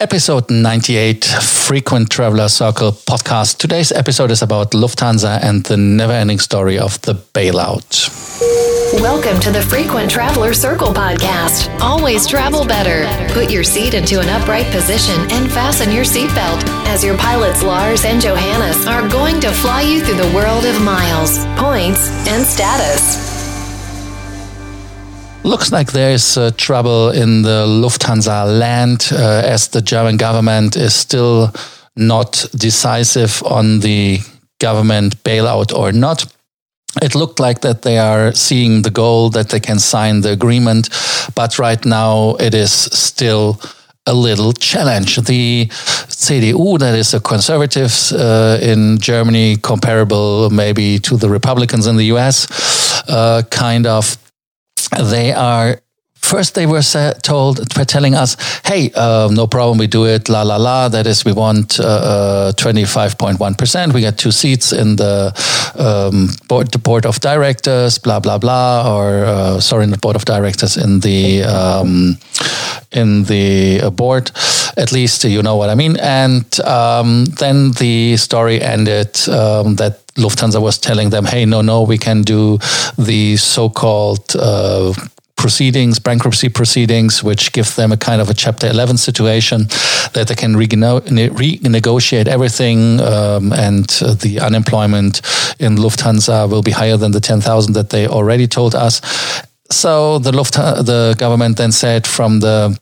Episode 98 Frequent Traveler Circle podcast. Today's episode is about Lufthansa and the never ending story of the bailout. Welcome to the Frequent Traveler Circle podcast. Always travel better. Put your seat into an upright position and fasten your seatbelt as your pilots Lars and Johannes are going to fly you through the world of miles, points, and status. Looks like there's uh, trouble in the Lufthansa land uh, as the German government is still not decisive on the government bailout or not. It looked like that they are seeing the goal that they can sign the agreement, but right now it is still a little challenge. The CDU, that is the conservatives uh, in Germany, comparable maybe to the Republicans in the US, uh, kind of they are first they were told were telling us hey uh, no problem we do it la la la that is we want uh, 25.1% uh, we get two seats in the um, board, the board of directors blah blah blah or uh, sorry not board of directors in the um, in the uh, board. At least you know what i mean. And um, then the story ended um, that Lufthansa was telling them, hey, no, no, we can do the so called uh, proceedings, bankruptcy proceedings, which give them a kind of a Chapter 11 situation that they can renegotiate everything, um, and uh, the unemployment in Lufthansa will be higher than the 10,000 that they already told us. So the Lufthansa, the government then said from the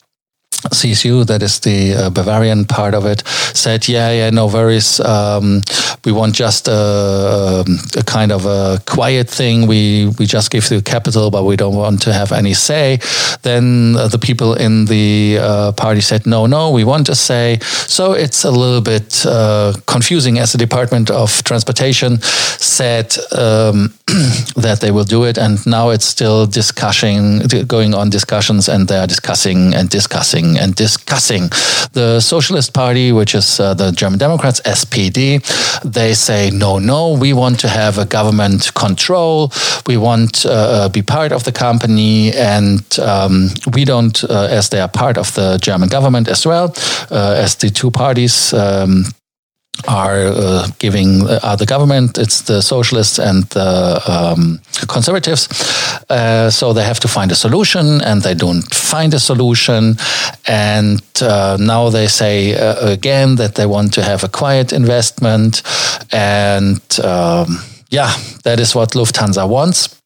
CSU, that is the uh, Bavarian part of it, said, "Yeah, yeah, no worries. Um, we want just a, a, kind of a quiet thing. We we just give the capital, but we don't want to have any say." Then uh, the people in the uh, party said, "No, no, we want to say." So it's a little bit uh, confusing, as the Department of Transportation said um, that they will do it, and now it's still discussing, going on discussions, and they are discussing and discussing and discussing. The Socialist Party, which is uh, the German Democrats, SPD, they say, no, no, we want to have a government control. We want to uh, be part of the company. And um, we don't, uh, as they are part of the German government as well, uh, as the two parties. Um, are uh, giving uh, the government. It's the socialists and the um, conservatives. Uh, so they have to find a solution, and they don't find a solution. And uh, now they say uh, again that they want to have a quiet investment, and um, yeah, that is what Lufthansa wants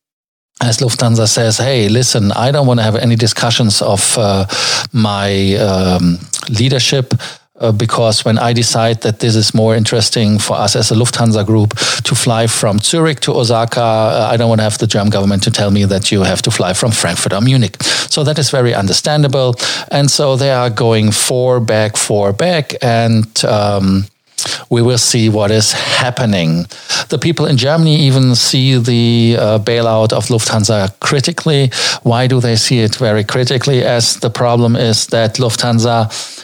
as Lufthansa says, hey, listen, I don't want to have any discussions of uh, my um, leadership uh, because when I decide that this is more interesting for us as a Lufthansa group to fly from Zurich to Osaka, uh, I don't want to have the German government to tell me that you have to fly from Frankfurt or Munich. So that is very understandable. And so they are going four back, four back. And um, we will see what is happening. The people in Germany even see the uh, bailout of Lufthansa critically. Why do they see it very critically? As the problem is that Lufthansa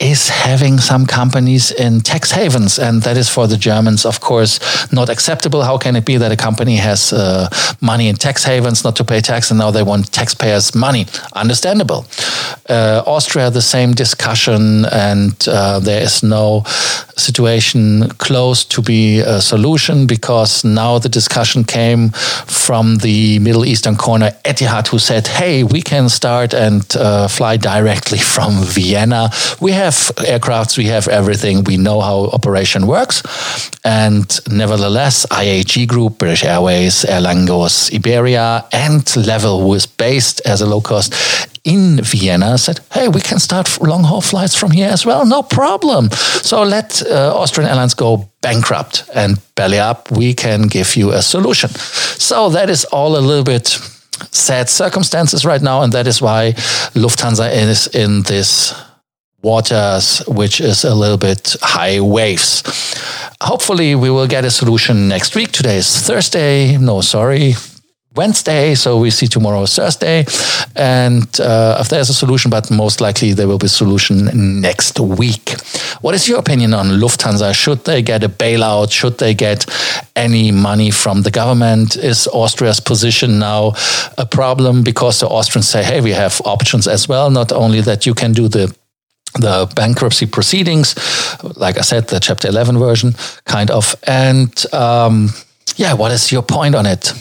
is having some companies in tax havens. And that is for the Germans, of course, not acceptable. How can it be that a company has uh, money in tax havens not to pay tax and now they want taxpayers' money? Understandable. Uh, Austria, the same discussion, and uh, there is no situation close to be a solution because now the discussion came from the Middle Eastern corner, Etihad, who said, hey, we can start and uh, fly directly from Vienna. We have aircrafts, we have everything, we know how operation works. And nevertheless, IAG Group, British Airways, Aer Lingus, Iberia, and Level, who is based as a low cost in Vienna said, hey, we can start long haul flights from here as well. No problem. So let uh, Austrian Airlines go bankrupt and belly up. We can give you a solution. So that is all a little bit sad circumstances right now. And that is why Lufthansa is in this waters, which is a little bit high waves. Hopefully, we will get a solution next week. Today is Thursday. No, sorry. Wednesday, so we see tomorrow Thursday, and uh, if there's a solution, but most likely there will be a solution next week. What is your opinion on Lufthansa? Should they get a bailout? Should they get any money from the government? Is Austria's position now a problem because the Austrians say, "Hey, we have options as well. Not only that you can do the the bankruptcy proceedings, like I said, the Chapter 11 version, kind of. And um, yeah, what is your point on it?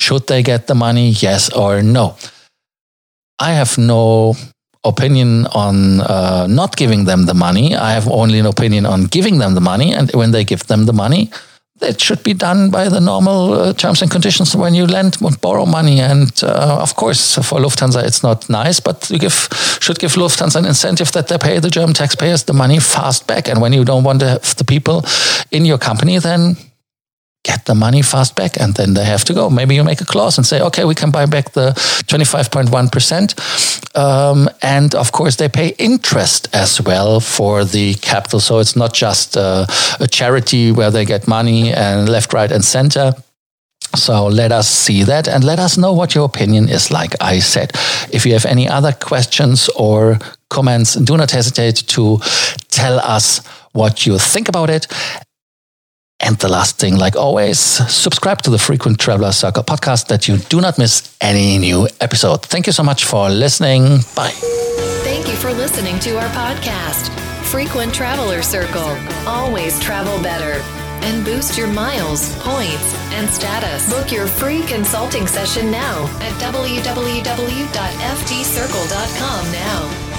Should they get the money? Yes or no? I have no opinion on uh, not giving them the money. I have only an opinion on giving them the money. And when they give them the money, it should be done by the normal uh, terms and conditions when you lend and borrow money. And uh, of course, for Lufthansa, it's not nice, but you give should give Lufthansa an incentive that they pay the German taxpayers the money fast back. And when you don't want to have the people in your company, then get the money fast back and then they have to go. Maybe you make a clause and say, okay, we can buy back the 25.1%. Um, and of course, they pay interest as well for the capital. So it's not just uh, a charity where they get money and left, right, and center. So let us see that and let us know what your opinion is like I said. If you have any other questions or comments, do not hesitate to tell us what you think about it. And the last thing, like always, subscribe to the Frequent Traveler Circle podcast that you do not miss any new episode. Thank you so much for listening. Bye. Thank you for listening to our podcast, Frequent Traveler Circle. Always travel better and boost your miles, points, and status. Book your free consulting session now at www.ftcircle.com now.